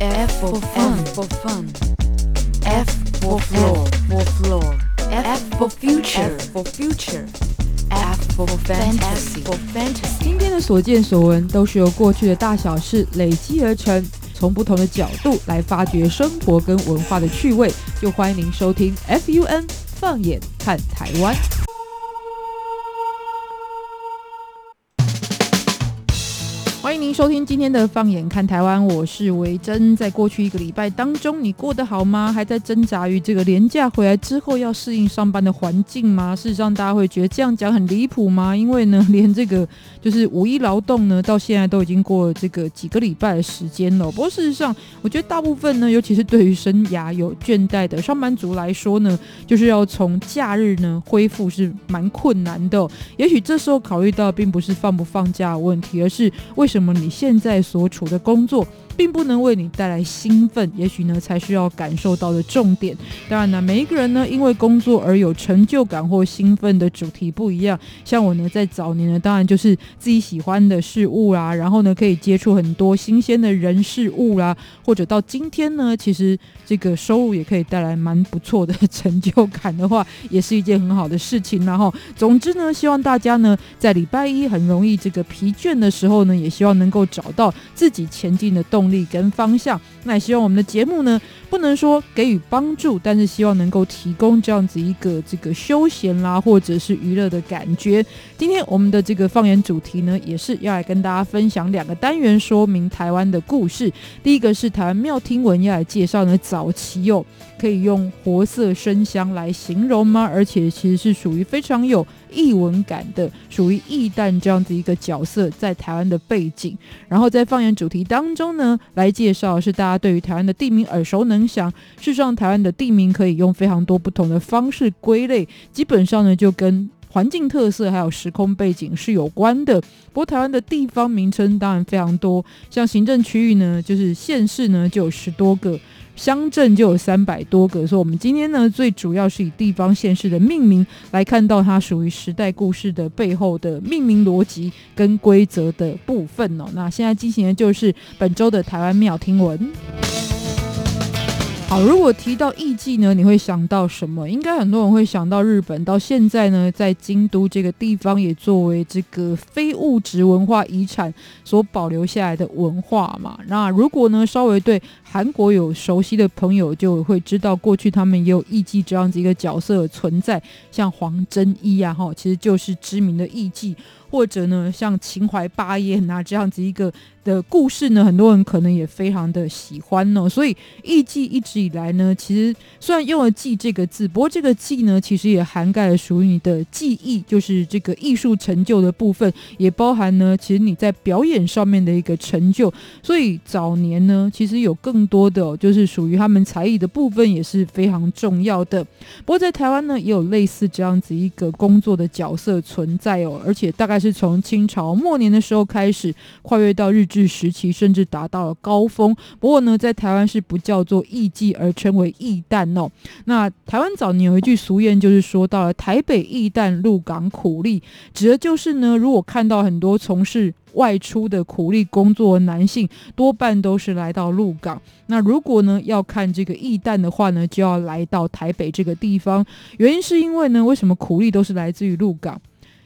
F for fun for fun. F for floor for floor. F for future for future. F for fantasy for fantasy. 今天的所见所闻都是由过去的大小事累积而成，从不同的角度来发掘生活跟文化的趣味。就欢迎您收听 FUN 放眼看台湾。欢迎您收听今天的《放眼看台湾》，我是维珍。在过去一个礼拜当中，你过得好吗？还在挣扎于这个廉假回来之后要适应上班的环境吗？事实上，大家会觉得这样讲很离谱吗？因为呢，连这个就是五一劳动呢，到现在都已经过了这个几个礼拜的时间了。不过事实上，我觉得大部分呢，尤其是对于生涯有倦怠的上班族来说呢，就是要从假日呢恢复是蛮困难的。也许这时候考虑到并不是放不放假的问题，而是为什么那么你现在所处的工作并不能为你带来兴奋？也许呢，才是要感受到的重点。当然呢，每一个人呢，因为工作而有成就感或兴奋的主题不一样。像我呢，在早年呢，当然就是自己喜欢的事物啦，然后呢，可以接触很多新鲜的人事物啦，或者到今天呢，其实这个收入也可以带来蛮不错的成就感的话，也是一件很好的事情。然后，总之呢，希望大家呢，在礼拜一很容易这个疲倦的时候呢，也希望能够找到自己前进的动力跟方向。那也希望我们的节目呢，不能说给予帮助，但是希望能够提供这样子一个这个休闲啦，或者是娱乐的感觉。今天我们的这个放言主题呢，也是要来跟大家分享两个单元，说明台湾的故事。第一个是台湾妙听闻要来介绍呢，早期有可以用活色生香来形容吗？而且其实是属于非常有异文感的，属于异诞这样子一个角色在台湾的背景。然后在放言主题当中呢，来介绍是大家对于台湾的地名耳熟能详。事实上，台湾的地名可以用非常多不同的方式归类，基本上呢就跟环境特色还有时空背景是有关的。不过，台湾的地方名称当然非常多，像行政区域呢，就是县市呢就有十多个。乡镇就有三百多个，所以我们今天呢，最主要是以地方县市的命名来看到它属于时代故事的背后的命名逻辑跟规则的部分哦。那现在进行的就是本周的台湾庙听闻。好，如果提到艺妓呢，你会想到什么？应该很多人会想到日本。到现在呢，在京都这个地方也作为这个非物质文化遗产所保留下来的文化嘛。那如果呢，稍微对韩国有熟悉的朋友，就会知道过去他们也有艺妓这样子一个角色存在，像黄真一啊，哈，其实就是知名的艺妓。或者呢，像秦淮八艳啊这样子一个的故事呢，很多人可能也非常的喜欢哦。所以艺伎一直以来呢，其实虽然用了“伎”这个字，不过这个“伎”呢，其实也涵盖了属于你的技艺，就是这个艺术成就的部分，也包含呢，其实你在表演上面的一个成就。所以早年呢，其实有更多的就是属于他们才艺的部分，也是非常重要的。不过在台湾呢，也有类似这样子一个工作的角色存在哦，而且大概。是从清朝末年的时候开始，跨越到日治时期，甚至达到了高峰。不过呢，在台湾是不叫做艺妓，而称为艺旦哦。那台湾早年有一句俗谚，就是说到了台北艺旦，鹿港苦力，指的就是呢，如果看到很多从事外出的苦力工作的男性，多半都是来到鹿港。那如果呢要看这个艺旦的话呢，就要来到台北这个地方。原因是因为呢，为什么苦力都是来自于鹿港？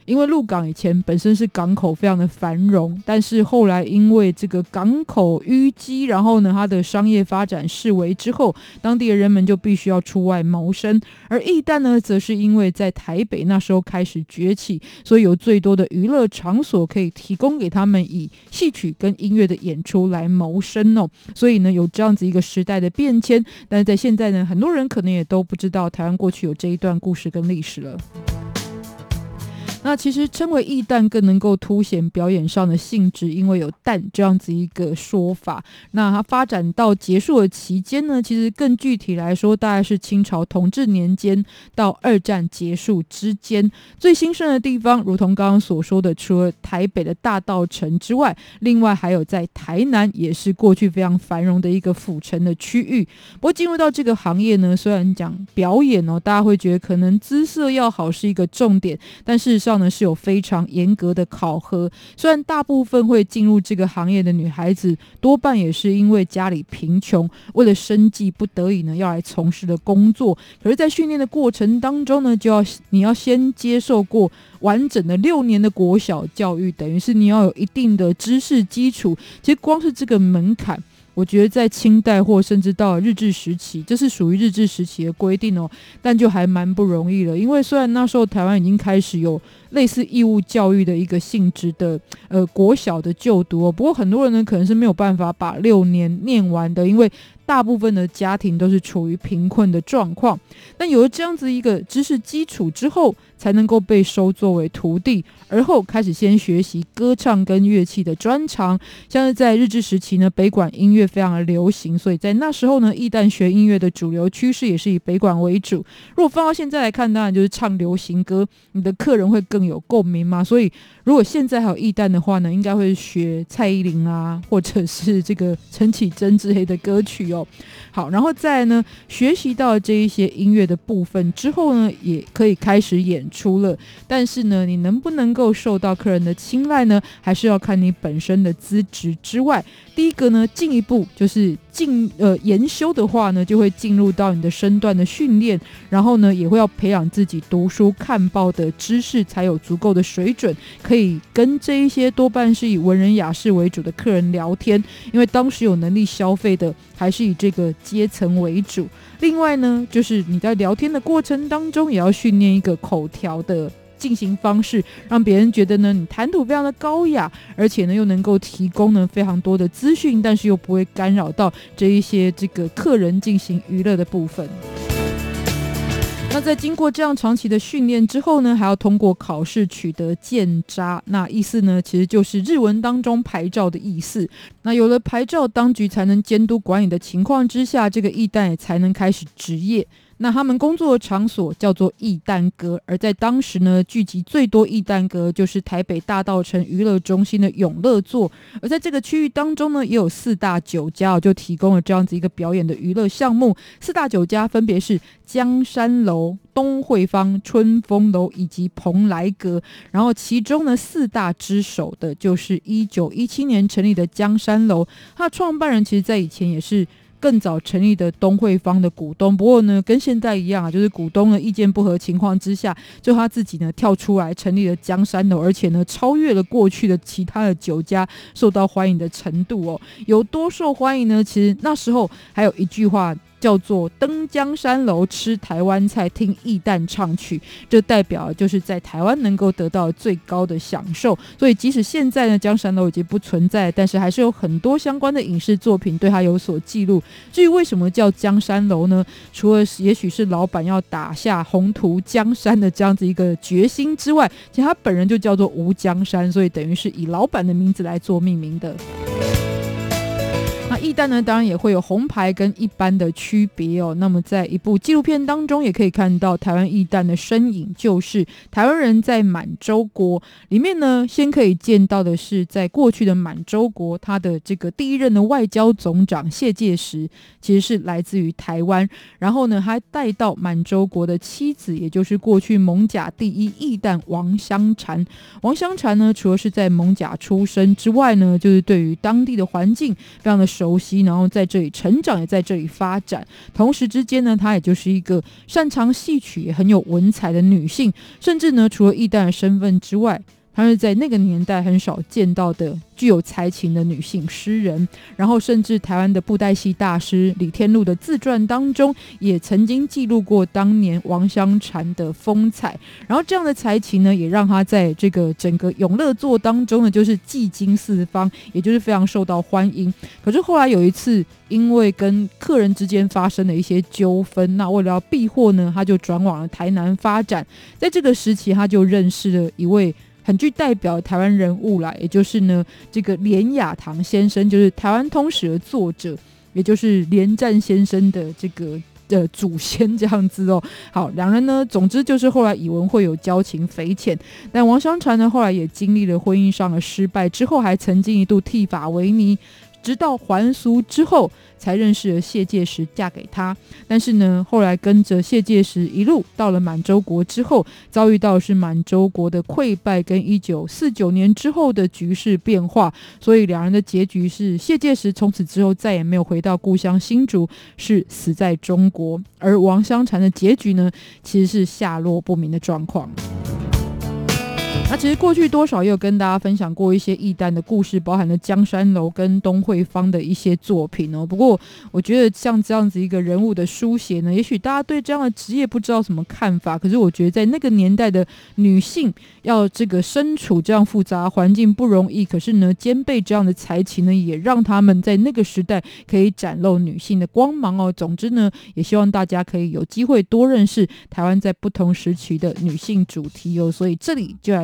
因为鹿港以前本身是港口非常的繁荣，但是后来因为这个港口淤积，然后呢，它的商业发展式微之后，当地的人们就必须要出外谋生。而艺旦呢，则是因为在台北那时候开始崛起，所以有最多的娱乐场所可以提供给他们以戏曲跟音乐的演出来谋生哦。所以呢，有这样子一个时代的变迁。但是在现在呢，很多人可能也都不知道台湾过去有这一段故事跟历史了。那其实称为艺旦更能够凸显表演上的性质，因为有旦这样子一个说法。那它发展到结束的期间呢，其实更具体来说，大概是清朝同治年间到二战结束之间。最兴盛的地方，如同刚刚所说的，除了台北的大道城之外，另外还有在台南，也是过去非常繁荣的一个府城的区域。不过进入到这个行业呢，虽然讲表演哦，大家会觉得可能姿色要好是一个重点，但事实上。呢是有非常严格的考核。虽然大部分会进入这个行业的女孩子，多半也是因为家里贫穷，为了生计不得已呢要来从事的工作。可是，在训练的过程当中呢，就要你要先接受过完整的六年的国小教育，等于是你要有一定的知识基础。其实，光是这个门槛。我觉得在清代或甚至到日治时期，这是属于日治时期的规定哦，但就还蛮不容易了。因为虽然那时候台湾已经开始有类似义务教育的一个性质的呃国小的就读哦，不过很多人呢可能是没有办法把六年念完的，因为。大部分的家庭都是处于贫困的状况，有了这样子一个知识基础之后，才能够被收作为徒弟，而后开始先学习歌唱跟乐器的专长。像是在日治时期呢，北管音乐非常的流行，所以在那时候呢，艺旦学音乐的主流趋势也是以北管为主。如果放到现在来看，当然就是唱流行歌，你的客人会更有共鸣嘛。所以如果现在还有艺旦的话呢，应该会学蔡依林啊，或者是这个陈绮贞之类的歌曲。哦好，然后再呢，学习到这一些音乐的部分之后呢，也可以开始演出了。但是呢，你能不能够受到客人的青睐呢？还是要看你本身的资质之外。第一个呢，进一步就是进呃研修的话呢，就会进入到你的身段的训练，然后呢，也会要培养自己读书看报的知识，才有足够的水准，可以跟这一些多半是以文人雅士为主的客人聊天。因为当时有能力消费的，还是以这个阶层为主。另外呢，就是你在聊天的过程当中，也要训练一个口条的。进行方式让别人觉得呢，你谈吐非常的高雅，而且呢又能够提供呢非常多的资讯，但是又不会干扰到这一些这个客人进行娱乐的部分。那在经过这样长期的训练之后呢，还要通过考试取得鉴札。那意思呢，其实就是日文当中牌照的意思。那有了牌照，当局才能监督管理的情况之下，这个艺旦也才能开始执业。那他们工作的场所叫做艺旦阁，而在当时呢，聚集最多艺旦阁就是台北大道城娱乐中心的永乐座，而在这个区域当中呢，也有四大酒家就提供了这样子一个表演的娱乐项目。四大酒家分别是江山楼、东汇坊、春风楼以及蓬莱阁，然后其中呢四大之首的就是一九一七年成立的江山楼，它的创办人其实在以前也是。更早成立的东汇方的股东，不过呢，跟现在一样啊，就是股东的意见不合情况之下，就他自己呢跳出来成立了江山楼，而且呢超越了过去的其他的酒家受到欢迎的程度哦。有多受欢迎呢？其实那时候还有一句话。叫做登江山楼吃台湾菜，听艺旦唱曲，这代表就是在台湾能够得到最高的享受。所以即使现在呢，江山楼已经不存在，但是还是有很多相关的影视作品对他有所记录。至于为什么叫江山楼呢？除了也许是老板要打下宏图江山的这样子一个决心之外，其实他本人就叫做吴江山，所以等于是以老板的名字来做命名的。那艺旦呢，当然也会有红牌跟一般的区别哦。那么在一部纪录片当中，也可以看到台湾艺旦的身影，就是台湾人在满洲国里面呢，先可以见到的是，在过去的满洲国，他的这个第一任的外交总长谢介石其实是来自于台湾。然后呢，还带到满洲国的妻子，也就是过去蒙甲第一艺旦王香禅。王香禅呢，除了是在蒙甲出生之外呢，就是对于当地的环境非常的熟。熟悉，然后在这里成长，也在这里发展。同时之间呢，她也就是一个擅长戏曲、也很有文采的女性。甚至呢，除了艺旦身份之外，她是在那个年代很少见到的。具有才情的女性诗人，然后甚至台湾的布袋戏大师李天禄的自传当中，也曾经记录过当年王香禅的风采。然后这样的才情呢，也让他在这个整个永乐座当中呢，就是技惊四方，也就是非常受到欢迎。可是后来有一次，因为跟客人之间发生了一些纠纷，那为了要避祸呢，他就转往了台南发展。在这个时期，他就认识了一位。很具代表台湾人物啦，也就是呢，这个连雅堂先生，就是台湾通史的作者，也就是连战先生的这个的祖先这样子哦。好，两人呢，总之就是后来以文会有交情匪浅，但王相传呢，后来也经历了婚姻上的失败，之后还曾经一度剃发为尼。直到还俗之后。才认识了谢介石，嫁给他。但是呢，后来跟着谢介石一路到了满洲国之后，遭遇到是满洲国的溃败跟一九四九年之后的局势变化，所以两人的结局是谢介石从此之后再也没有回到故乡新竹，是死在中国。而王香禅的结局呢，其实是下落不明的状况。那其实过去多少也有跟大家分享过一些易旦的故事，包含了江山楼跟东惠芳的一些作品哦。不过我觉得像这样子一个人物的书写呢，也许大家对这样的职业不知道什么看法。可是我觉得在那个年代的女性要这个身处这样复杂环境不容易，可是呢兼备这样的才情呢，也让他们在那个时代可以展露女性的光芒哦。总之呢，也希望大家可以有机会多认识台湾在不同时期的女性主题哦。所以这里就来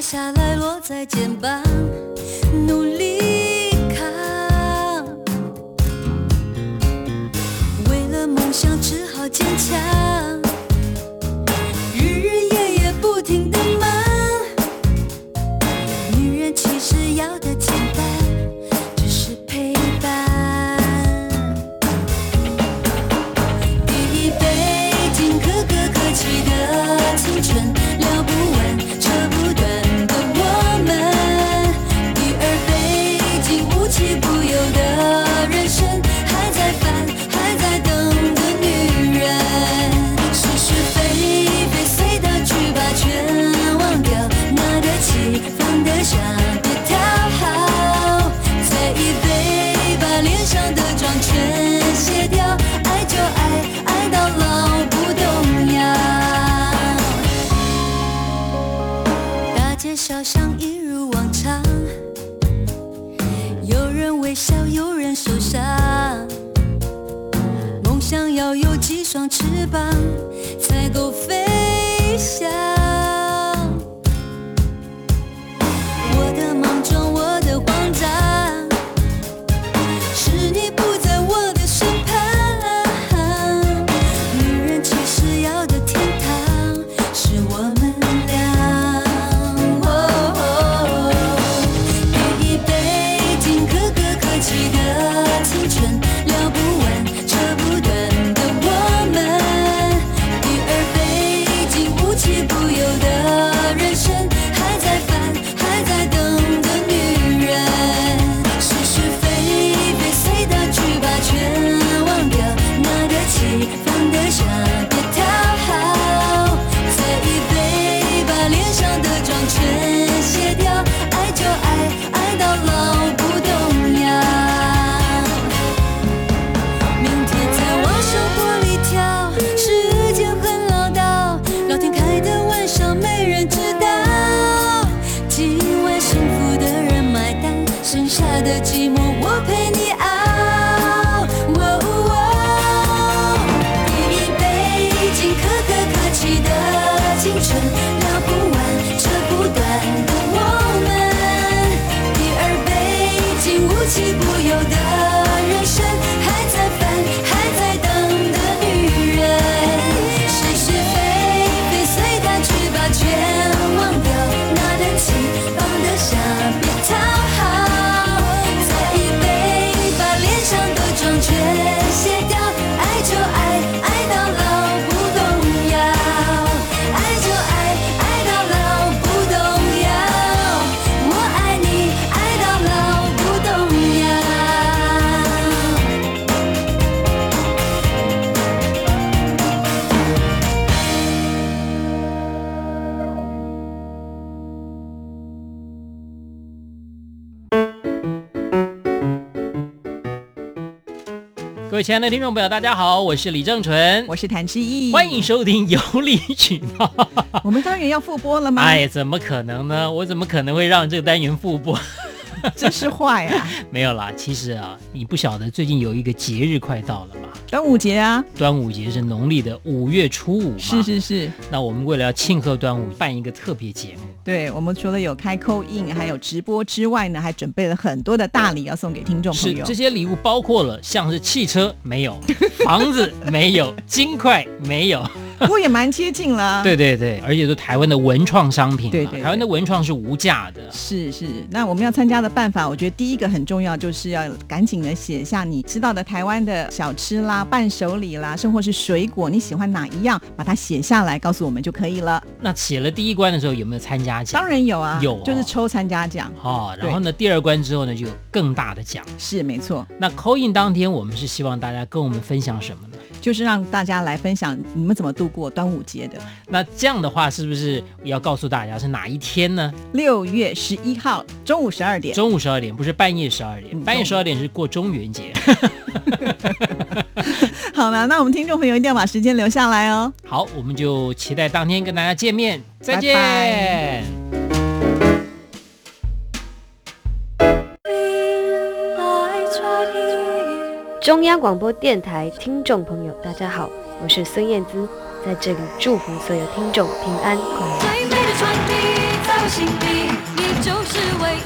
下来落在肩膀，努力扛。为了梦想只好坚强，双翅膀才够飞翔。亲爱的听众朋友，大家好，我是李正淳，我是谭志毅，欢迎收听《有理取闹》。我们单元要复播了吗？哎，怎么可能呢？我怎么可能会让这个单元复播？真是坏啊！没有啦，其实啊，你不晓得最近有一个节日快到了吗？端午节啊！端午节是农历的五月初五嘛？是是是。那我们为了要庆贺端午，办一个特别节目。对，我们除了有开扣印，还有直播之外呢，还准备了很多的大礼要送给听众朋友。是，这些礼物包括了像是汽车没有，房子没有，金块没有。不过也蛮接近了，对对对，而且都台湾的文创商品，对对，台湾的文创是无价的，是是。那我们要参加的办法，我觉得第一个很重要，就是要赶紧的写下你知道的台湾的小吃啦、伴手礼啦，甚或是水果，你喜欢哪一样，把它写下来告诉我们就可以了。那写了第一关的时候有没有参加奖？当然有啊，有，就是抽参加奖。哦，然后呢，第二关之后呢，就有更大的奖。是没错。那扣印当天，我们是希望大家跟我们分享什么呢？就是让大家来分享你们怎么度过端午节的。那这样的话，是不是要告诉大家是哪一天呢？六月十一号中午十二点。中午十二点，不是半夜十二点。半夜十二点是过中元节。好了，那我们听众朋友一定要把时间留下来哦。好，我们就期待当天跟大家见面。再见。中央广播电台听众朋友，大家好，我是孙燕姿，在这里祝福所有听众平安快乐。最美的传递在我心底，你就是唯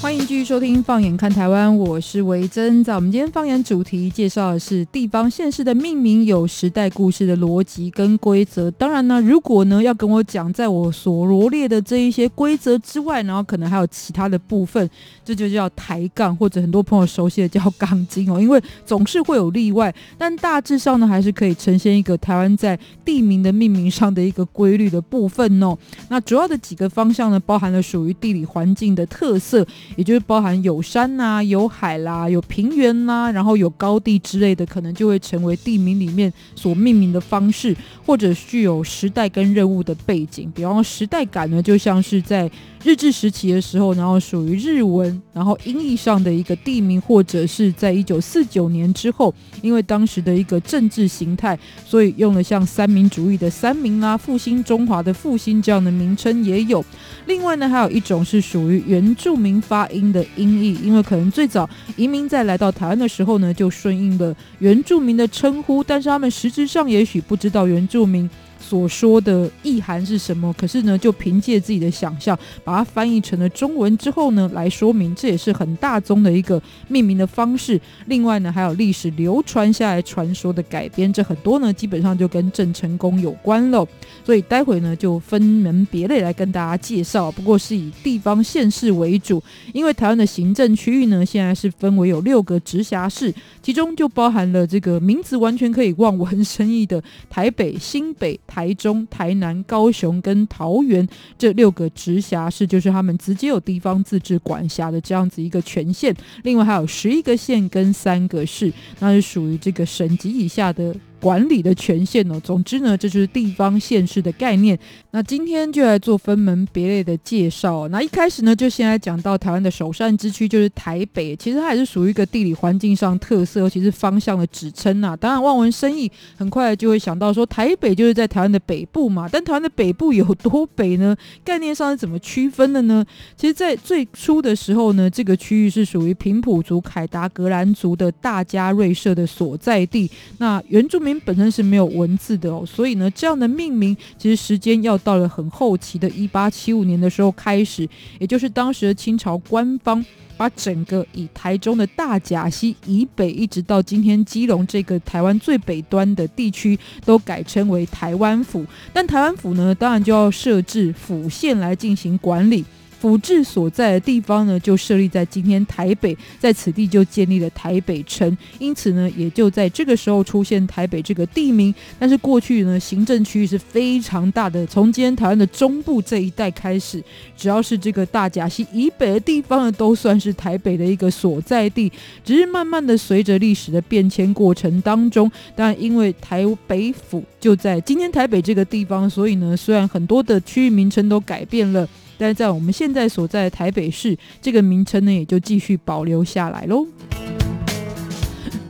欢迎继续收听《放眼看台湾》，我是维珍。在我们今天放眼主题介绍的是地方县市的命名有时代故事的逻辑跟规则。当然呢，如果呢要跟我讲，在我所罗列的这一些规则之外，然后可能还有其他的部分，这就叫抬杠，或者很多朋友熟悉的叫杠精哦。因为总是会有例外，但大致上呢，还是可以呈现一个台湾在地名的命名上的一个规律的部分哦。那主要的几个方向呢，包含了属于地理环境的特色。也就是包含有山呐、有海啦、有平原啦，然后有高地之类的，可能就会成为地名里面所命名的方式，或者具有时代跟任务的背景。比方说时代感呢，就像是在日治时期的时候，然后属于日文，然后音译上的一个地名，或者是在一九四九年之后，因为当时的一个政治形态，所以用了像三民主义的三民啊、复兴中华的复兴这样的名称也有。另外呢，还有一种是属于原住民发音的音译，因为可能最早移民在来到台湾的时候呢，就顺应了原住民的称呼，但是他们实质上也许不知道原住民。所说的意涵是什么？可是呢，就凭借自己的想象，把它翻译成了中文之后呢，来说明，这也是很大宗的一个命名的方式。另外呢，还有历史流传下来传说的改编，这很多呢，基本上就跟郑成功有关了。所以待会呢，就分门别类来跟大家介绍，不过是以地方县市为主，因为台湾的行政区域呢，现在是分为有六个直辖市，其中就包含了这个名字完全可以望文生义的台北、新北、台。中、台南、高雄跟桃园这六个直辖市，就是他们直接有地方自治管辖的这样子一个权限。另外还有十一个县跟三个市，那是属于这个省级以下的。管理的权限呢？总之呢，这就是地方县市的概念。那今天就来做分门别类的介绍。那一开始呢，就先来讲到台湾的首善之区，就是台北。其实它也是属于一个地理环境上特色，尤其是方向的指称呐。当然，望文生义，很快就会想到说，台北就是在台湾的北部嘛。但台湾的北部有多北呢？概念上是怎么区分的呢？其实，在最初的时候呢，这个区域是属于平埔族、凯达格兰族的大家瑞社的所在地。那原住民。本身是没有文字的哦，所以呢，这样的命名其实时间要到了很后期的1875年的时候开始，也就是当时的清朝官方把整个以台中的大甲溪以北一直到今天基隆这个台湾最北端的地区都改称为台湾府，但台湾府呢，当然就要设置府县来进行管理。府治所在的地方呢，就设立在今天台北，在此地就建立了台北城，因此呢，也就在这个时候出现台北这个地名。但是过去呢，行政区域是非常大的，从今天台湾的中部这一带开始，只要是这个大甲溪以北的地方呢，都算是台北的一个所在地。只是慢慢的随着历史的变迁过程当中，当然因为台北府就在今天台北这个地方，所以呢，虽然很多的区域名称都改变了。但是在我们现在所在的台北市，这个名称呢也就继续保留下来喽。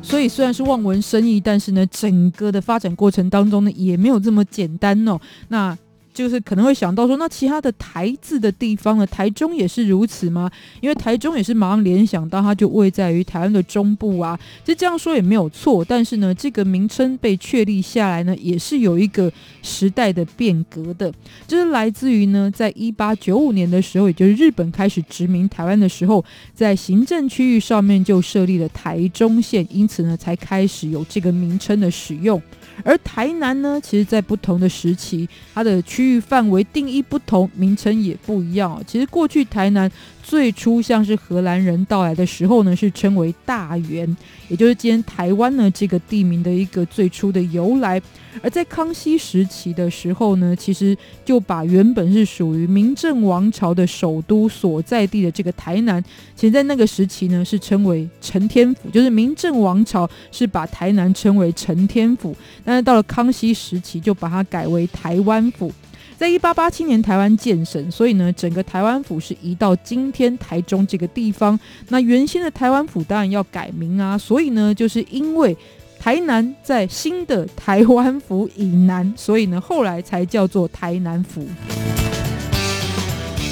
所以虽然是望文生义，但是呢，整个的发展过程当中呢，也没有这么简单哦。那就是可能会想到说，那其他的台字的地方呢？台中也是如此吗？因为台中也是马上联想到它就位在于台湾的中部啊。其实这样说也没有错，但是呢，这个名称被确立下来呢，也是有一个时代的变革的。就是来自于呢，在一八九五年的时候，也就是日本开始殖民台湾的时候，在行政区域上面就设立了台中县，因此呢，才开始有这个名称的使用。而台南呢，其实在不同的时期，它的区域范围定义不同，名称也不一样。其实过去台南最初像是荷兰人到来的时候呢，是称为大园，也就是今天台湾呢这个地名的一个最初的由来。而在康熙时期的时候呢，其实就把原本是属于明郑王朝的首都所在地的这个台南，其实在那个时期呢是称为承天府，就是明郑王朝是把台南称为承天府，但是到了康熙时期就把它改为台湾府。在一八八七年台湾建省，所以呢整个台湾府是移到今天台中这个地方。那原先的台湾府当然要改名啊，所以呢就是因为。台南在新的台湾府以南，所以呢，后来才叫做台南府。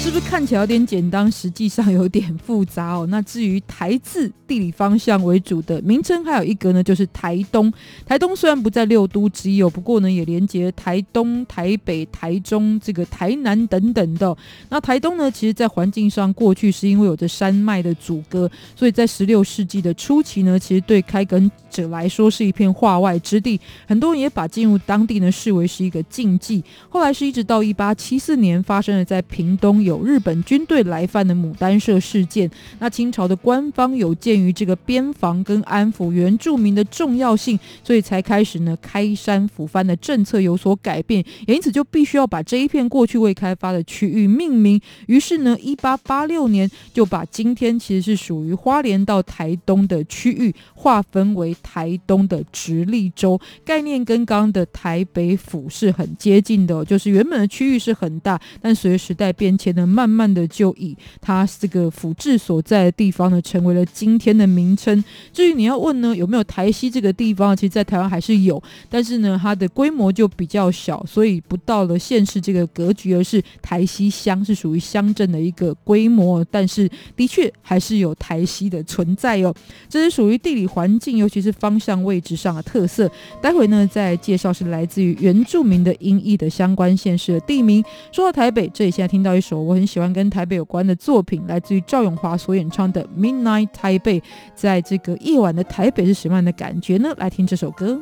是不是看起来有点简单，实际上有点复杂哦？那至于台字地理方向为主的名称，还有一个呢，就是台东。台东虽然不在六都之一哦，不过呢，也连接台东、台北、台中、这个台南等等的。那台东呢，其实在环境上过去是因为有着山脉的阻隔，所以在十六世纪的初期呢，其实对开垦者来说是一片化外之地，很多人也把进入当地呢视为是一个禁忌。后来是一直到一八七四年发生了在屏东。有日本军队来犯的牡丹社事件，那清朝的官方有鉴于这个边防跟安抚原住民的重要性，所以才开始呢开山抚番的政策有所改变，也因此就必须要把这一片过去未开发的区域命名。于是呢，一八八六年就把今天其实是属于花莲到台东的区域划分为台东的直隶州，概念跟刚刚的台北府是很接近的，就是原本的区域是很大，但随时代变迁。慢慢的就以它这个府治所在的地方呢，成为了今天的名称。至于你要问呢，有没有台西这个地方？其实，在台湾还是有，但是呢，它的规模就比较小，所以不到了县市这个格局，而是台西乡是属于乡镇的一个规模。但是，的确还是有台西的存在哦。这是属于地理环境，尤其是方向位置上的特色。待会呢，再介绍是来自于原住民的音译的相关县市的地名。说到台北，这里现在听到一首。我很喜欢跟台北有关的作品，来自于赵永华所演唱的《Midnight 台北》。在这个夜晚的台北是什么样的感觉呢？来听这首歌。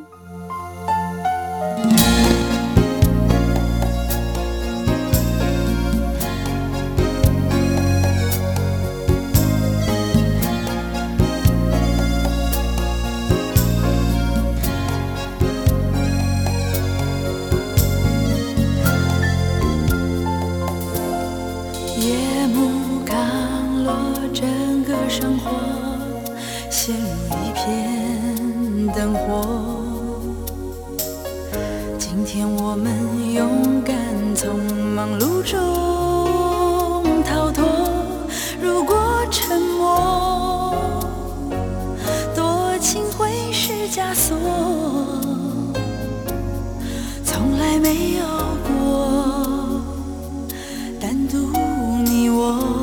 生活今天我们勇敢从忙碌中逃脱如果沉默多情会是枷锁。从来没有过单独你我。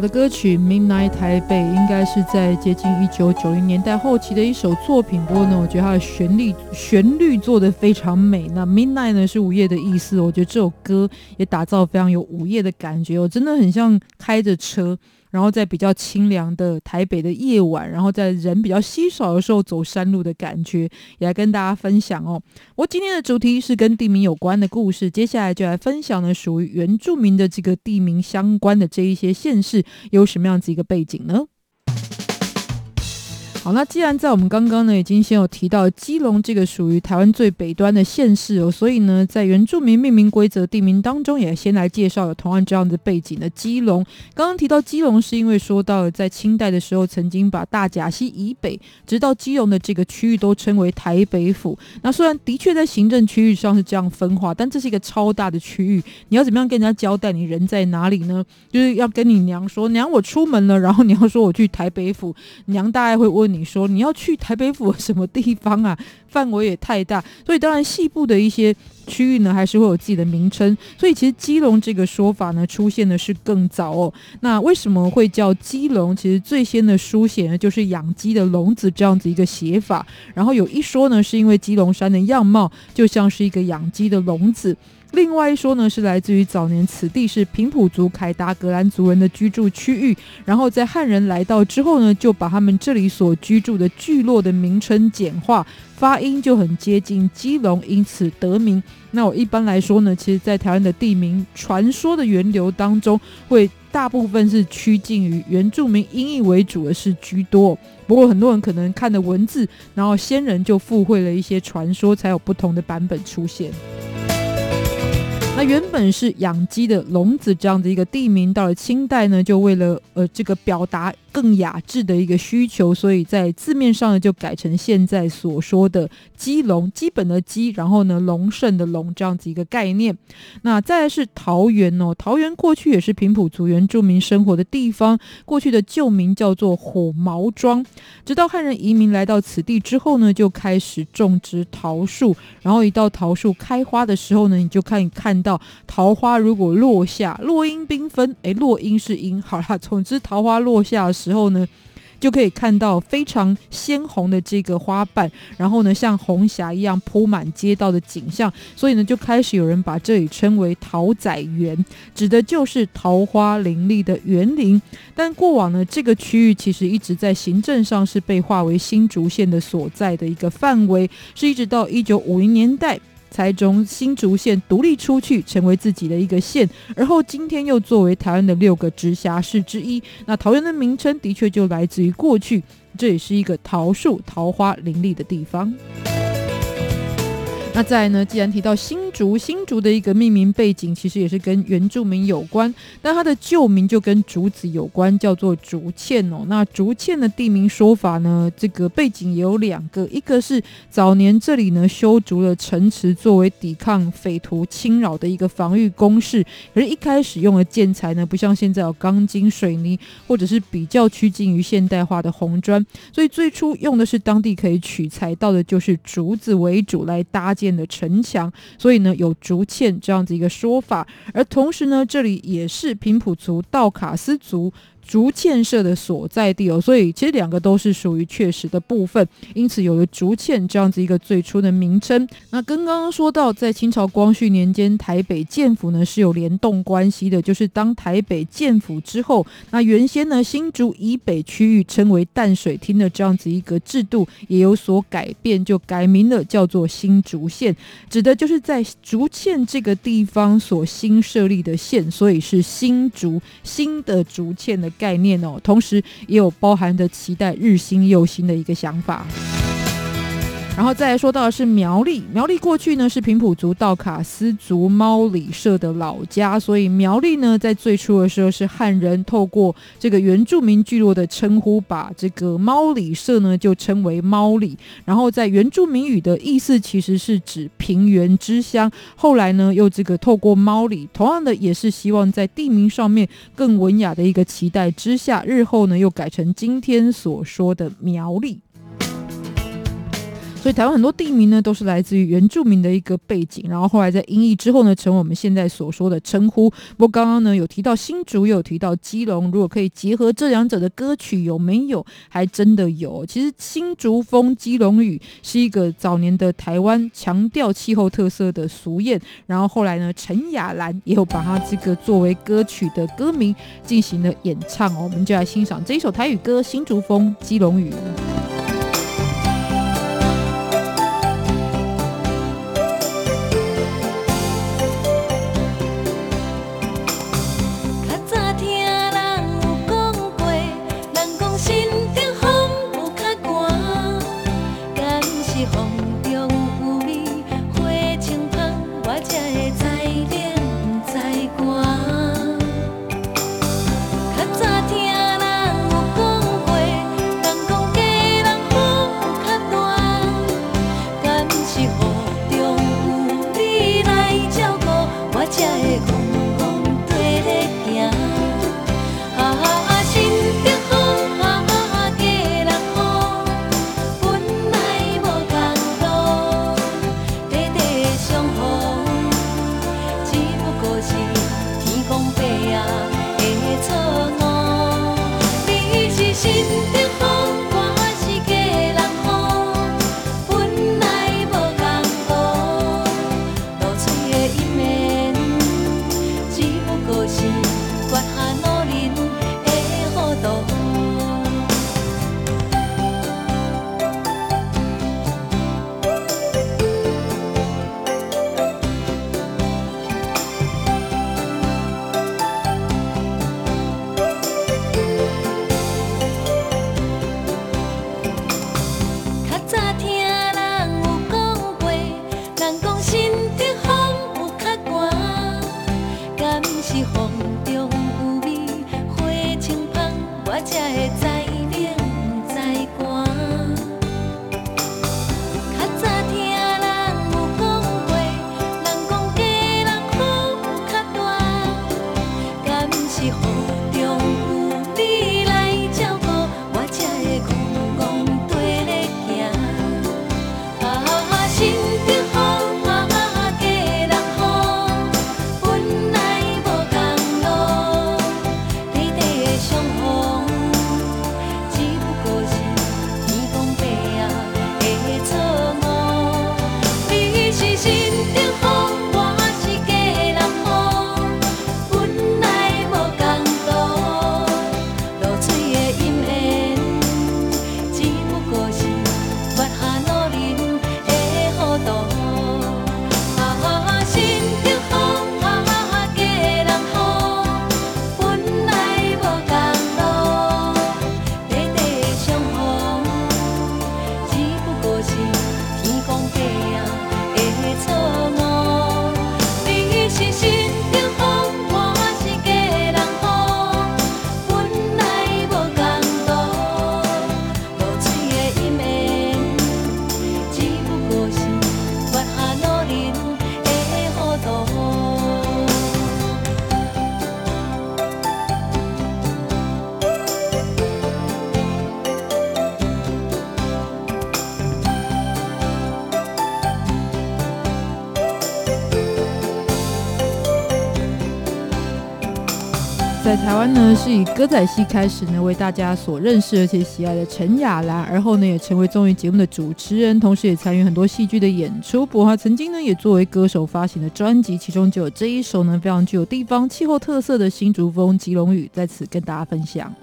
的歌曲《Midnight 台北》应该是在接近一九九零年代后期的一首作品，不过呢，我觉得它的旋律旋律做的非常美。那 Midnight 呢是午夜的意思，我觉得这首歌也打造非常有午夜的感觉我，真的很像开着车。然后在比较清凉的台北的夜晚，然后在人比较稀少的时候走山路的感觉，也来跟大家分享哦。我今天的主题是跟地名有关的故事，接下来就来分享呢属于原住民的这个地名相关的这一些县市有什么样子一个背景呢？好，那既然在我们刚刚呢已经先有提到基隆这个属于台湾最北端的县市哦，所以呢在原住民命名规则地名当中，也先来介绍有同样这样的背景的基隆。刚刚提到基隆，是因为说到了在清代的时候，曾经把大甲溪以北直到基隆的这个区域都称为台北府。那虽然的确在行政区域上是这样分化，但这是一个超大的区域，你要怎么样跟人家交代你人在哪里呢？就是要跟你娘说，娘我出门了，然后你要说我去台北府，娘大概会问你你说你要去台北府什么地方啊？范围也太大，所以当然西部的一些区域呢，还是会有自己的名称。所以其实基隆这个说法呢，出现的是更早哦。那为什么会叫基隆？其实最先的书写呢，就是养鸡的笼子这样子一个写法。然后有一说呢，是因为基隆山的样貌就像是一个养鸡的笼子。另外一说呢，是来自于早年此地是平埔族凯达格兰族人的居住区域，然后在汉人来到之后呢，就把他们这里所居住的聚落的名称简化，发音就很接近基隆，因此得名。那我一般来说呢，其实在台湾的地名传说的源流当中，会大部分是趋近于原住民音译为主的是居多。不过很多人可能看的文字，然后先人就附会了一些传说，才有不同的版本出现。那原本是养鸡的笼子这样的一个地名，到了清代呢，就为了呃这个表达更雅致的一个需求，所以在字面上呢就改成现在所说的鸡笼，基本的鸡，然后呢隆盛的隆这样子一个概念。那再来是桃园哦，桃园过去也是平埔族原住民生活的地方，过去的旧名叫做火毛庄，直到汉人移民来到此地之后呢，就开始种植桃树，然后一到桃树开花的时候呢，你就可以看到桃花如果落下，落英缤纷，诶，落英是英，好啦，总之桃花落下的时候呢。就可以看到非常鲜红的这个花瓣，然后呢，像红霞一样铺满街道的景象，所以呢，就开始有人把这里称为桃仔园，指的就是桃花林立的园林。但过往呢，这个区域其实一直在行政上是被划为新竹县的所在的一个范围，是一直到一九五零年代。才从新竹县独立出去，成为自己的一个县，而后今天又作为台湾的六个直辖市之一。那桃园的名称的确就来自于过去，这也是一个桃树、桃花林立的地方。那再呢？既然提到新竹，新竹的一个命名背景其实也是跟原住民有关，但它的旧名就跟竹子有关，叫做竹堑哦。那竹堑的地名说法呢，这个背景也有两个，一个是早年这里呢修筑了城池，作为抵抗匪徒侵扰的一个防御工事，可是一开始用的建材呢，不像现在有钢筋水泥，或者是比较趋近于现代化的红砖，所以最初用的是当地可以取材到的，就是竹子为主来搭建的城墙，所以呢有竹堑这样子一个说法。而同时呢，这里也是平埔族道卡斯族。竹堑社的所在地哦，所以其实两个都是属于确实的部分，因此有了竹堑这样子一个最初的名称。那跟刚刚说到，在清朝光绪年间，台北建府呢是有联动关系的，就是当台北建府之后，那原先呢新竹以北区域称为淡水厅的这样子一个制度也有所改变，就改名了，叫做新竹县，指的就是在竹堑这个地方所新设立的县，所以是新竹新的竹堑的。概念哦，同时也有包含着期待日新又新的一个想法。然后再来说到的是苗栗，苗栗过去呢是平埔族道卡斯族猫里社的老家，所以苗栗呢在最初的时候是汉人透过这个原住民聚落的称呼，把这个猫里社呢就称为猫里。然后在原住民语的意思其实是指平原之乡，后来呢又这个透过猫里，同样的也是希望在地名上面更文雅的一个期待之下，日后呢又改成今天所说的苗栗。所以台湾很多地名呢，都是来自于原住民的一个背景，然后后来在音译之后呢，成为我们现在所说的称呼。不过刚刚呢有提到新竹，又有提到基隆，如果可以结合这两者的歌曲，有没有？还真的有。其实新竹风基隆雨是一个早年的台湾强调气候特色的俗谚，然后后来呢，陈雅兰也有把它这个作为歌曲的歌名进行了演唱哦。我们就来欣赏这一首台语歌《新竹风基隆雨》。在台湾呢，是以歌仔戏开始呢为大家所认识而且喜爱的陈雅兰，而后呢也成为综艺节目的主持人，同时也参与很多戏剧的演出。不过曾经呢也作为歌手发行的专辑，其中就有这一首呢非常具有地方气候特色的新竹风吉隆语，在此跟大家分享。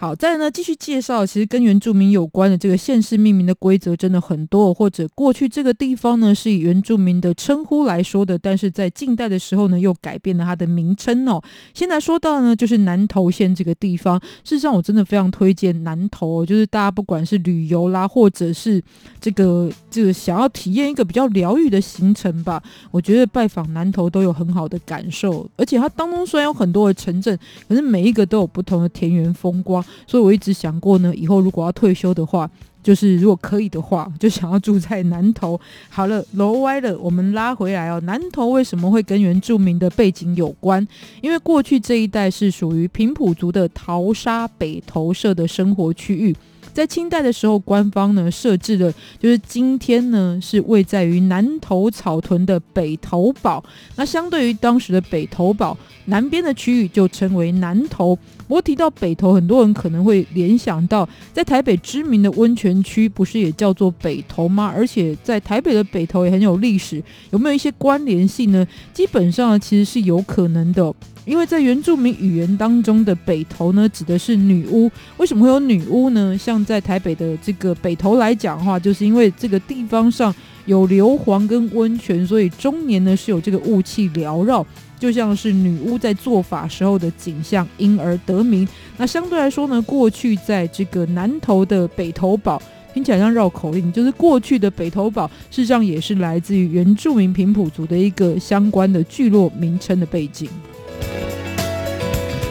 好，再呢，继续介绍，其实跟原住民有关的这个县市命名的规则真的很多，或者过去这个地方呢是以原住民的称呼来说的，但是在近代的时候呢又改变了它的名称哦。现在说到呢，就是南投县这个地方，事实上我真的非常推荐南投，就是大家不管是旅游啦，或者是这个这个想要体验一个比较疗愈的行程吧，我觉得拜访南投都有很好的感受，而且它当中虽然有很多的城镇，可是每一个都有不同的田园风光。所以我一直想过呢，以后如果要退休的话，就是如果可以的话，就想要住在南投。好了，楼歪了，我们拉回来哦。南投为什么会跟原住民的背景有关？因为过去这一带是属于平埔族的淘沙北投社的生活区域。在清代的时候，官方呢设置的，就是今天呢是位在于南头草屯的北投堡。那相对于当时的北投堡南边的区域，就称为南投。我提到北投，很多人可能会联想到，在台北知名的温泉区，不是也叫做北投吗？而且在台北的北投也很有历史，有没有一些关联性呢？基本上其实是有可能的。因为在原住民语言当中的北头呢，指的是女巫。为什么会有女巫呢？像在台北的这个北头来讲的话，就是因为这个地方上有硫磺跟温泉，所以中年呢是有这个雾气缭绕，就像是女巫在做法时候的景象，因而得名。那相对来说呢，过去在这个南投的北投堡，听起来像绕口令，就是过去的北投堡，事实上也是来自于原住民平埔族的一个相关的聚落名称的背景。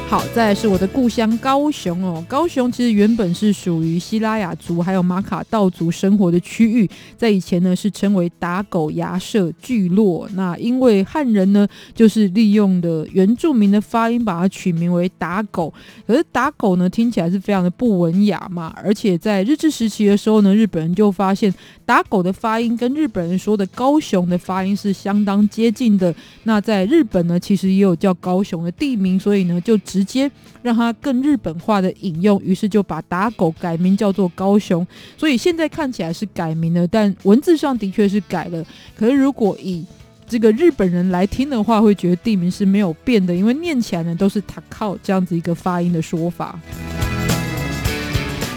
好，再来是我的故乡高雄哦。高雄其实原本是属于西拉雅族还有马卡道族生活的区域，在以前呢是称为打狗牙社聚落。那因为汉人呢就是利用的原住民的发音，把它取名为打狗。可是打狗呢听起来是非常的不文雅嘛，而且在日治时期的时候呢，日本人就发现打狗的发音跟日本人说的高雄的发音是相当接近的。那在日本呢，其实也有叫高雄的地名，所以呢就直直接让它更日本化的引用，于是就把打狗改名叫做高雄。所以现在看起来是改名了，但文字上的确是改了。可是如果以这个日本人来听的话，会觉得地名是没有变的，因为念起来呢都是 taco 这样子一个发音的说法。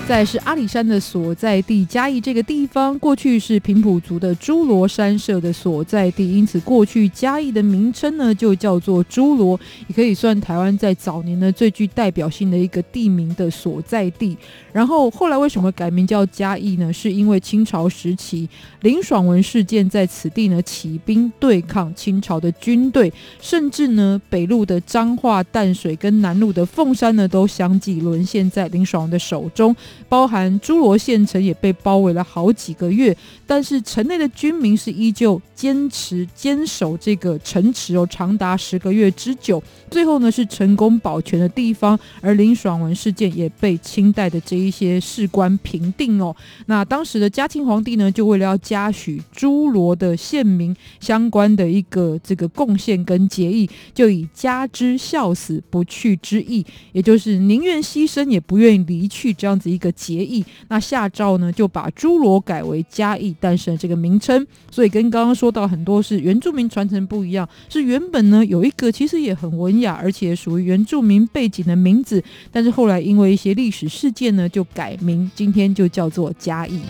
再是阿里山的所在地嘉义这个地方，过去是平埔族的朱罗山社的所在地，因此过去嘉义的名称呢就叫做朱罗，也可以算台湾在早年呢最具代表性的一个地名的所在地。然后后来为什么改名叫嘉义呢？是因为清朝时期林爽文事件在此地呢起兵对抗清朝的军队，甚至呢北路的彰化淡水跟南路的凤山呢都相继沦陷在林爽文的手中。包含侏罗县城也被包围了好几个月，但是城内的军民是依旧坚持坚守这个城池哦，长达十个月之久。最后呢是成功保全的地方，而林爽文事件也被清代的这一些士官平定哦。那当时的嘉庆皇帝呢，就为了要嘉许侏罗的县民相关的一个这个贡献跟结义，就以加之孝死不去之意，也就是宁愿牺牲也不愿意离去这样子一个结义。那下诏呢就把诸罗改为嘉义，诞生这个名称。所以跟刚刚说到很多是原住民传承不一样，是原本呢有一个其实也很文雅。而且属于原住民背景的名字，但是后来因为一些历史事件呢，就改名，今天就叫做嘉义。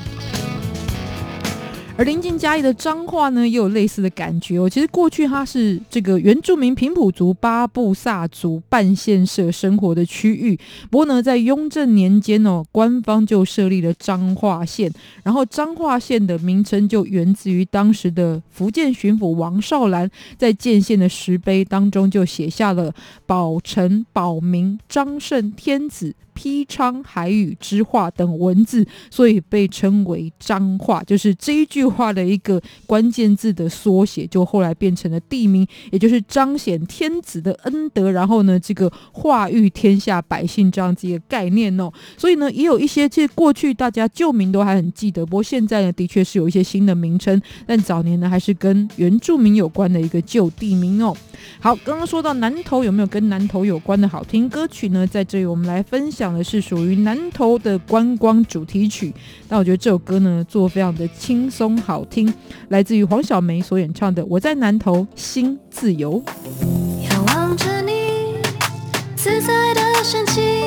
而临近嘉义的彰化呢，也有类似的感觉哦。其实过去它是这个原住民平埔族巴布萨族半县社生活的区域。不过呢，在雍正年间哦，官方就设立了彰化县，然后彰化县的名称就源自于当时的福建巡抚王绍兰在建县的石碑当中就写下了“保臣保民张圣天子披昌海语之话等文字，所以被称为彰话，就是这一句话的一个关键字的缩写，就后来变成了地名，也就是彰显天子的恩德，然后呢，这个化育天下百姓这样子一个概念哦。所以呢，也有一些其实过去大家旧名都还很记得，不过现在呢，的确是有一些新的名称，但早年呢，还是跟原住民有关的一个旧地名哦。好，刚刚说到南投，有没有跟南投有关的好听歌曲呢？在这里我们来分享讲的是属于南头的观光主题曲。那我觉得这首歌呢，做非常的轻松好听，来自于黄晓梅所演唱的《我在南头心自由》。仰望着你，自在的神情，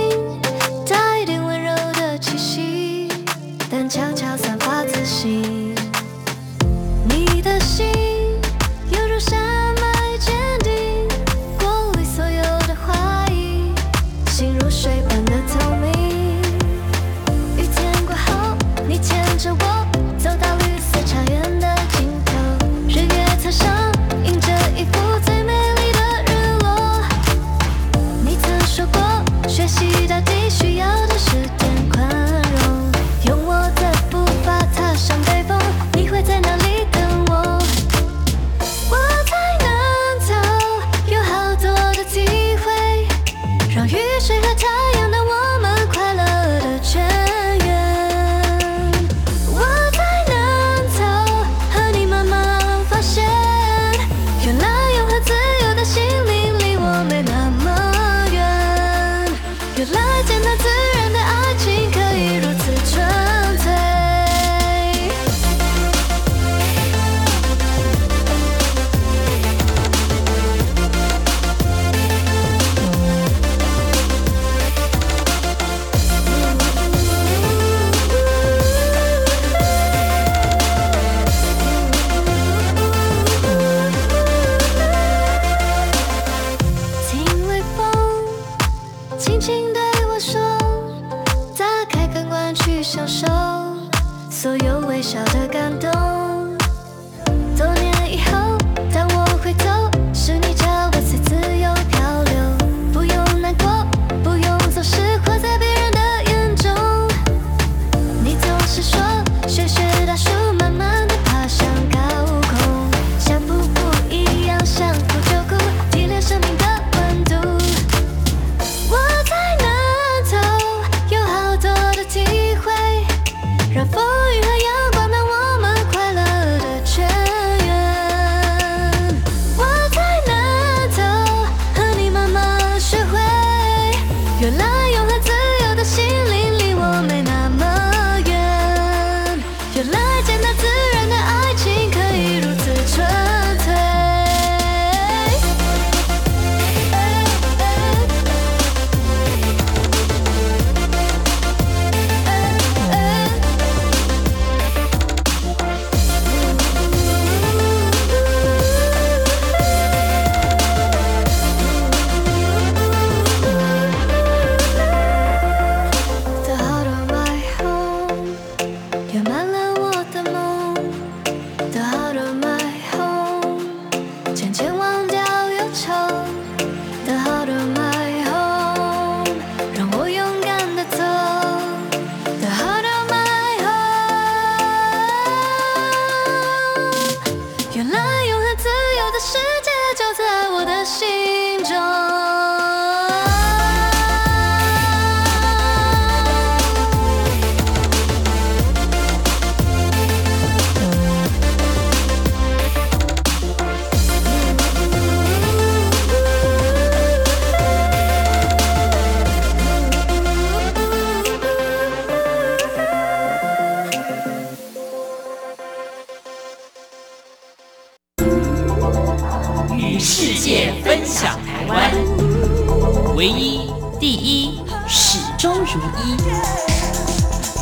一，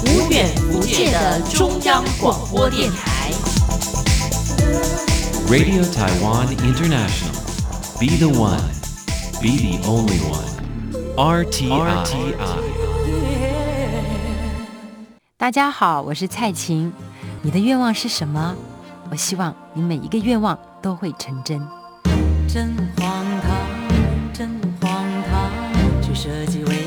无远无界的中央广播电台。Radio Taiwan International. Be the one. Be the only one. RTI. RTI. 大家好，我是蔡琴。你的愿望是什么？我希望你每一个愿望都会成真。真荒唐，真荒唐，去设计未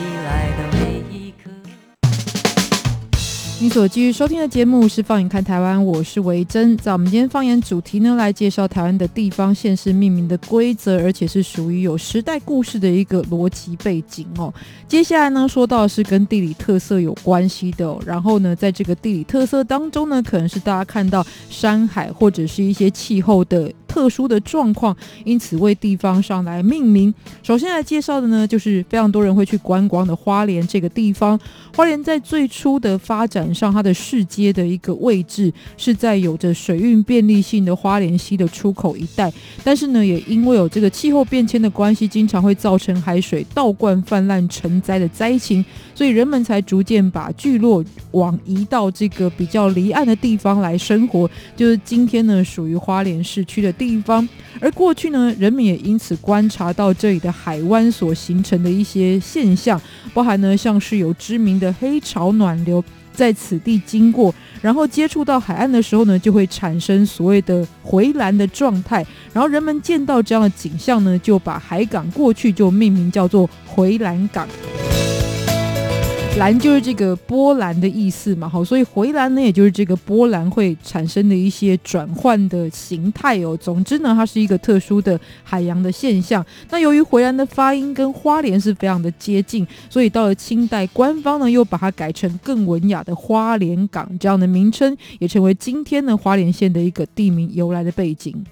你所继续收听的节目是《放眼看台湾》，我是维珍。在我们今天放眼主题呢，来介绍台湾的地方县市命名的规则，而且是属于有时代故事的一个逻辑背景哦。接下来呢，说到是跟地理特色有关系的、哦，然后呢，在这个地理特色当中呢，可能是大家看到山海或者是一些气候的特殊的状况，因此为地方上来命名。首先来介绍的呢，就是非常多人会去观光的花莲这个地方。花莲在最初的发展上，它的市街的一个位置是在有着水运便利性的花莲溪的出口一带，但是呢，也因为有这个气候变迁的关系，经常会造成海水倒灌泛滥成灾的灾情，所以人们才逐渐把聚落往移到这个比较离岸的地方来生活，就是今天呢属于花莲市区的地地方。而过去呢，人们也因此观察到这里的海湾所形成的一些现象，包含呢像是有知名的黑潮暖流在此地经过，然后接触到海岸的时候呢，就会产生所谓的回蓝的状态，然后人们见到这样的景象呢，就把海港过去就命名叫做回蓝港。蓝就是这个波澜的意思嘛，好，所以回蓝呢，也就是这个波澜会产生的一些转换的形态哦。总之呢，它是一个特殊的海洋的现象。那由于回蓝的发音跟花莲是非常的接近，所以到了清代，官方呢又把它改成更文雅的花莲港这样的名称，也成为今天呢花莲县的一个地名由来的背景。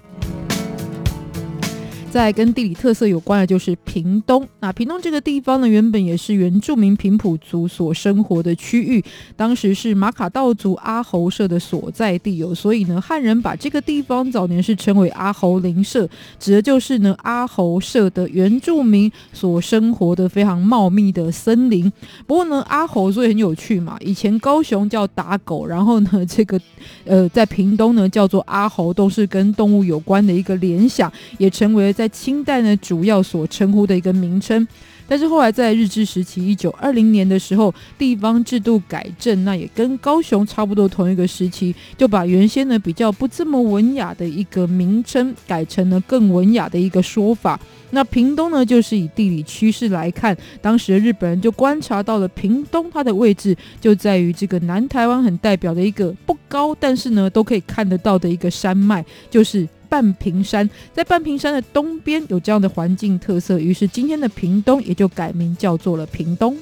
在跟地理特色有关的，就是屏东。那屏东这个地方呢，原本也是原住民平埔族所生活的区域，当时是马卡道族阿侯社的所在地哦。所以呢，汉人把这个地方早年是称为阿侯林社，指的就是呢阿侯社的原住民所生活的非常茂密的森林。不过呢，阿侯所以很有趣嘛，以前高雄叫打狗，然后呢，这个呃在屏东呢叫做阿侯，都是跟动物有关的一个联想，也成为了在在清代呢，主要所称呼的一个名称，但是后来在日治时期一九二零年的时候，地方制度改正，那也跟高雄差不多同一个时期，就把原先呢比较不这么文雅的一个名称，改成了更文雅的一个说法。那屏东呢，就是以地理趋势来看，当时的日本人就观察到了屏东它的位置就在于这个南台湾很代表的一个不高，但是呢都可以看得到的一个山脉，就是。半屏山在半屏山的东边有这样的环境特色，于是今天的屏东也就改名叫做了屏东。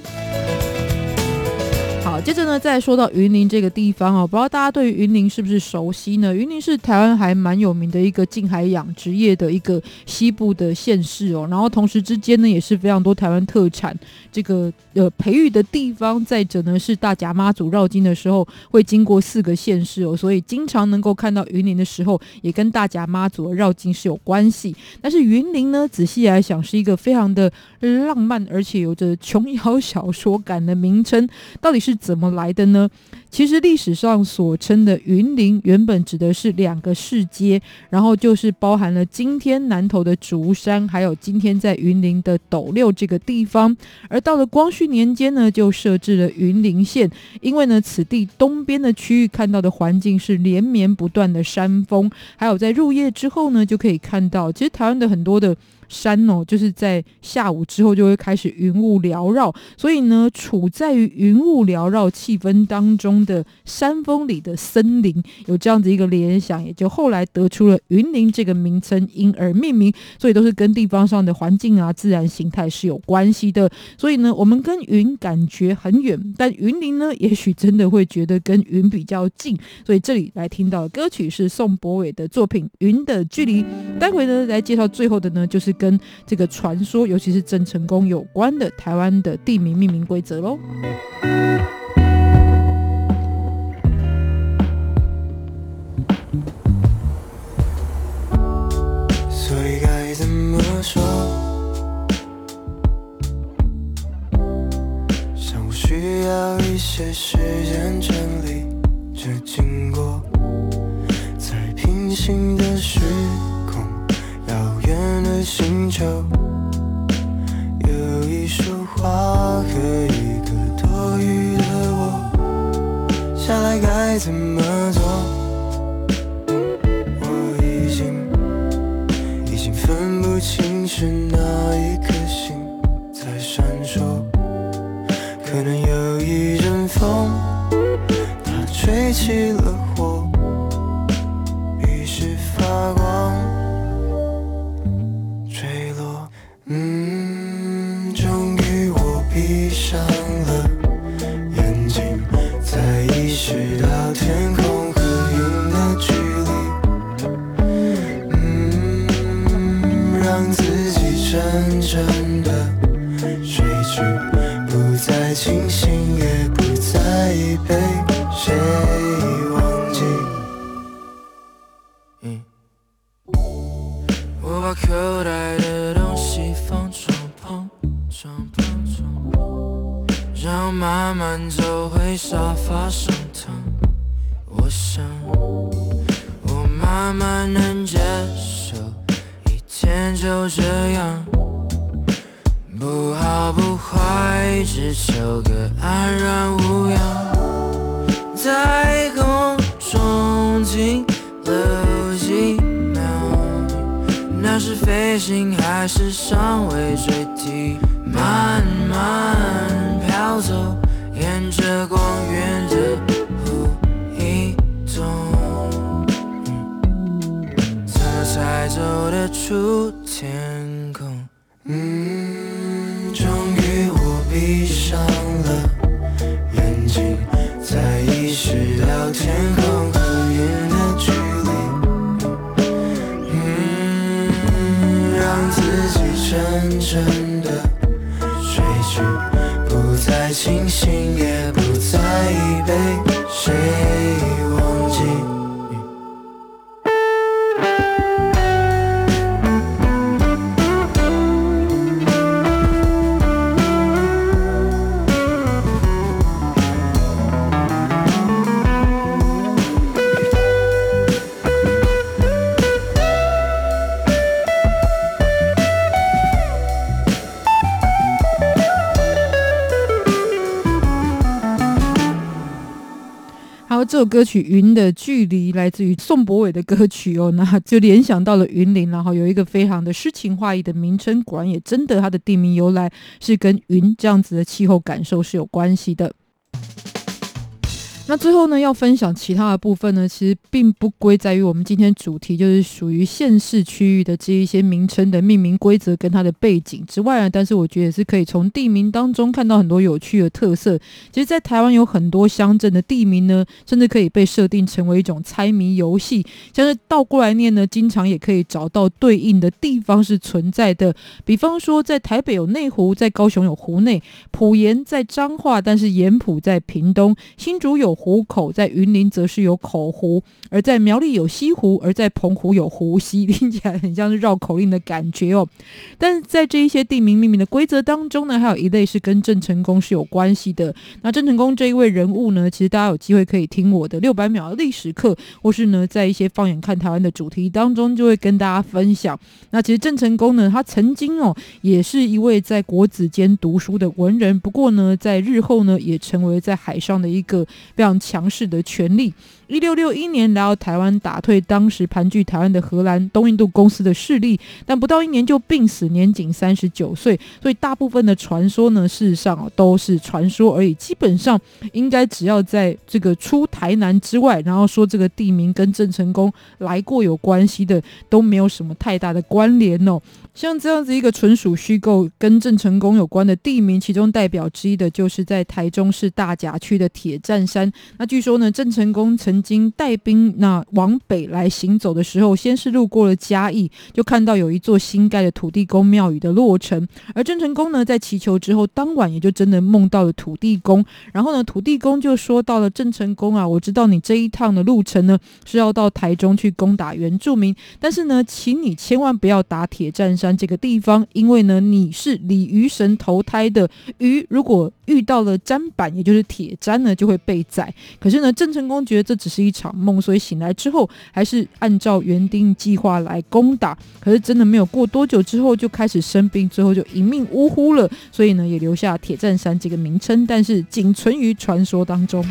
好，接着呢，再说到云林这个地方哦，不知道大家对于云林是不是熟悉呢？云林是台湾还蛮有名的一个近海养殖业的一个西部的县市哦，然后同时之间呢，也是非常多台湾特产这个呃培育的地方。再者呢，是大甲妈祖绕境的时候会经过四个县市哦，所以经常能够看到云林的时候，也跟大甲妈祖绕境是有关系。但是云林呢，仔细来想，是一个非常的浪漫，而且有着琼瑶小说感的名称，到底是？怎么来的呢？其实历史上所称的云林，原本指的是两个市街，然后就是包含了今天南投的竹山，还有今天在云林的斗六这个地方。而到了光绪年间呢，就设置了云林县，因为呢，此地东边的区域看到的环境是连绵不断的山峰，还有在入夜之后呢，就可以看到，其实台湾的很多的。山哦，就是在下午之后就会开始云雾缭绕，所以呢，处在于云雾缭绕气氛当中的山峰里的森林，有这样子一个联想，也就后来得出了云林这个名称，因而命名。所以都是跟地方上的环境啊、自然形态是有关系的。所以呢，我们跟云感觉很远，但云林呢，也许真的会觉得跟云比较近。所以这里来听到的歌曲是宋博伟的作品《云的距离》。待会呢，来介绍最后的呢，就是。跟这个传说，尤其是郑成功有关的台湾的地名命名规则喽。经过，在平行的遥远的。星球有一束花和一个多余的我，下来该怎么做？我已经已经分不清是哪一颗星在闪烁，可能有一阵风它吹起了火，于是发光歌曲《云的距离》来自于宋博伟的歌曲哦，那就联想到了云林，然后有一个非常的诗情画意的名称，果然也真的它的地名由来是跟云这样子的气候感受是有关系的。那最后呢，要分享其他的部分呢，其实并不归在于我们今天主题，就是属于县市区域的这一些名称的命名规则跟它的背景之外啊，但是我觉得也是可以从地名当中看到很多有趣的特色。其实，在台湾有很多乡镇的地名呢，甚至可以被设定成为一种猜谜游戏，像是倒过来念呢，经常也可以找到对应的地方是存在的。比方说，在台北有内湖，在高雄有湖内，埔盐在彰化，但是盐埔在屏东，新竹有 湖口，在云林则是有口湖，而在苗栗有西湖，而在澎湖有湖西，听起来很像是绕口令的感觉哦。但是在这一些地名命名的规则当中呢，还有一类是跟郑成功是有关系的。那郑成功这一位人物呢，其实大家有机会可以听我的六百秒的历史课，或是呢在一些放眼看台湾的主题当中，就会跟大家分享。那其实郑成功呢，他曾经哦也是一位在国子监读书的文人，不过呢，在日后呢也成为在海上的一个非常强势的权力。一六六一年来到台湾，打退当时盘踞台湾的荷兰东印度公司的势力，但不到一年就病死，年仅三十九岁。所以大部分的传说呢，事实上、都是传说而已。基本上应该只要在这个出台南之外，然后说这个地名跟郑成功来过有关系的，都没有什么太大的关联哦。像这样子一个纯属虚构跟郑成功有关的地名，其中代表之一的就是在台中市大甲区的铁站山。那据说呢，郑成功曾曾经带兵那往北来行走的时候，先是路过了嘉义，就看到有一座新盖的土地公庙宇的落成。而郑成功呢，在祈求之后，当晚也就真的梦到了土地公。然后呢，土地公就说到了郑成功啊，我知道你这一趟的路程呢是要到台中去攻打原住民，但是呢，请你千万不要打铁站山这个地方，因为呢，你是鲤鱼神投胎的鱼，如果遇到了砧板，也就是铁砧呢，就会被宰。可是呢，郑成功觉得这只是一场梦，所以醒来之后还是按照原定计划来攻打。可是真的没有过多久之后就开始生病，最后就一命呜呼了。所以呢，也留下铁站山这个名称，但是仅存于传说当中。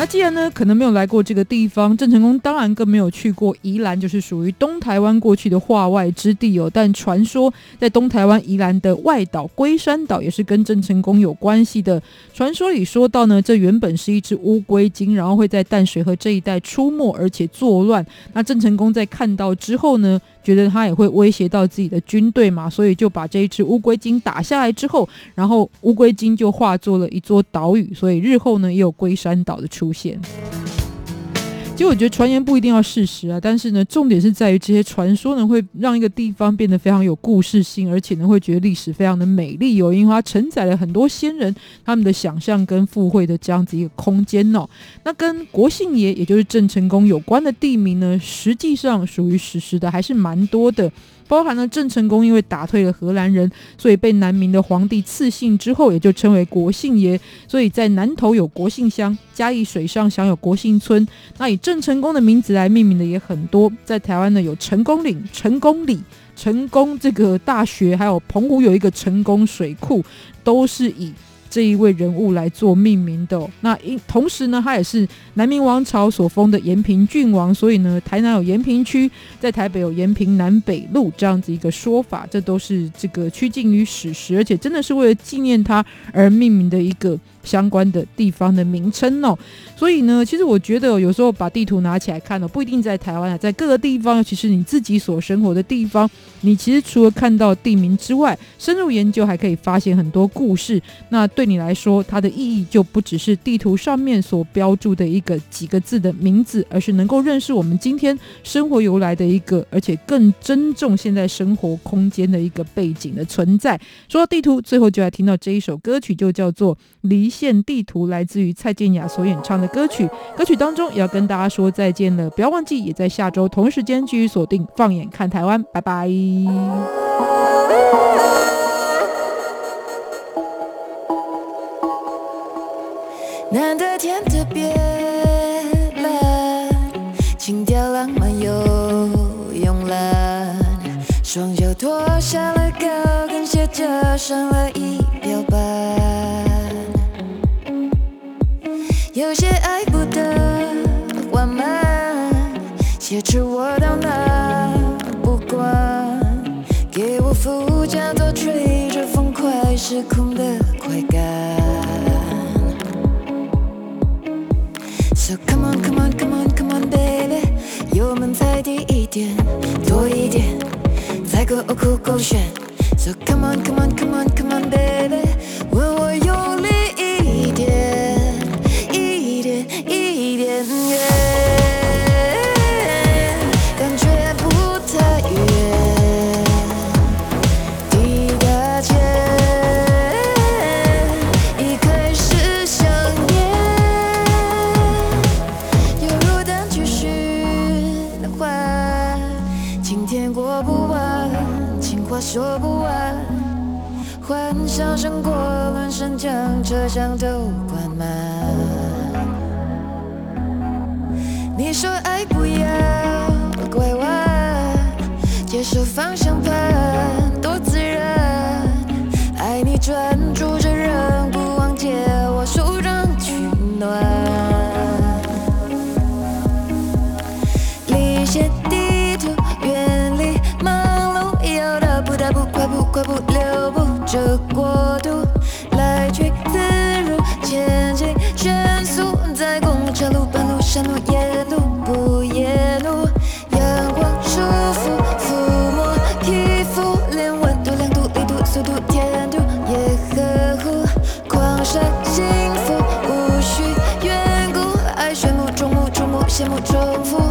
那既然呢，可能没有来过这个地方，郑成功当然更没有去过宜兰，就是属于东台湾过去的化外之地哦。但传说在东台湾宜兰的外岛龟山岛也是跟郑成功有关系的。传说里说到呢，这原本是一只乌龟精，然后会在淡水河这一带出没，而且作乱。那郑成功在看到之后呢，觉得他也会威胁到自己的军队嘛，所以就把这一只乌龟精打下来之后，然后乌龟精就化作了一座岛屿，所以日后呢也有龟山岛的出现。其实我觉得传言不一定要事实啊，但是呢，重点是在于这些传说呢，会让一个地方变得非常有故事性，而且呢，会觉得历史非常的美丽哦，因为它承载了很多先人他们的想象跟附会的这样子一个空间哦。那跟国姓爷，也就是郑成功有关的地名呢，实际上属于史实的还是蛮多的。包含了郑成功因为打退了荷兰人，所以被南明的皇帝赐姓之后，也就称为国姓爷。所以在南投有国姓乡，嘉义水上享有国姓村。那以郑成功的名字来命名的也很多，在台湾呢有成功岭、成功里、成功这个大学，还有澎湖有一个成功水库，都是以。这一位人物来做命名的，那因同时呢，他也是南明王朝所封的延平郡王，所以呢，台南有延平区，在台北有延平南北路这样子一个说法，这都是这个趋近于史实，而且真的是为了纪念他而命名的一个。相关的地方的名称哦，所以呢，其实我觉得有时候把地图拿起来看呢，不一定在台湾啊，在各个地方，尤其是你自己所生活的地方，你其实除了看到地名之外，深入研究还可以发现很多故事。那对你来说，它的意义就不只是地图上面所标注的一个几个字的名字，而是能够认识我们今天生活由来的一个，而且更珍重现在生活空间的一个背景的存在。说到地图，最后就来听到这一首歌曲，就叫做《离》。线地图来自于蔡健雅所演唱的歌曲，歌曲当中也要跟大家说再见了，不要忘记，也在下周同时间继续锁定《放眼看台湾》，拜拜。难得天特别蓝，情调浪漫又慵懒，双脚脱下了高跟鞋，加上了仪表板。有些爱不得完满，挟持我到哪不管，给我副驾座吹着风，快失控的快感。So come on come on come on come on baby，油门再低一点，多一点，再够酷勾选。So come on come on come on 车厢都关满。你说爱不要拐弯，接受方向盘重复、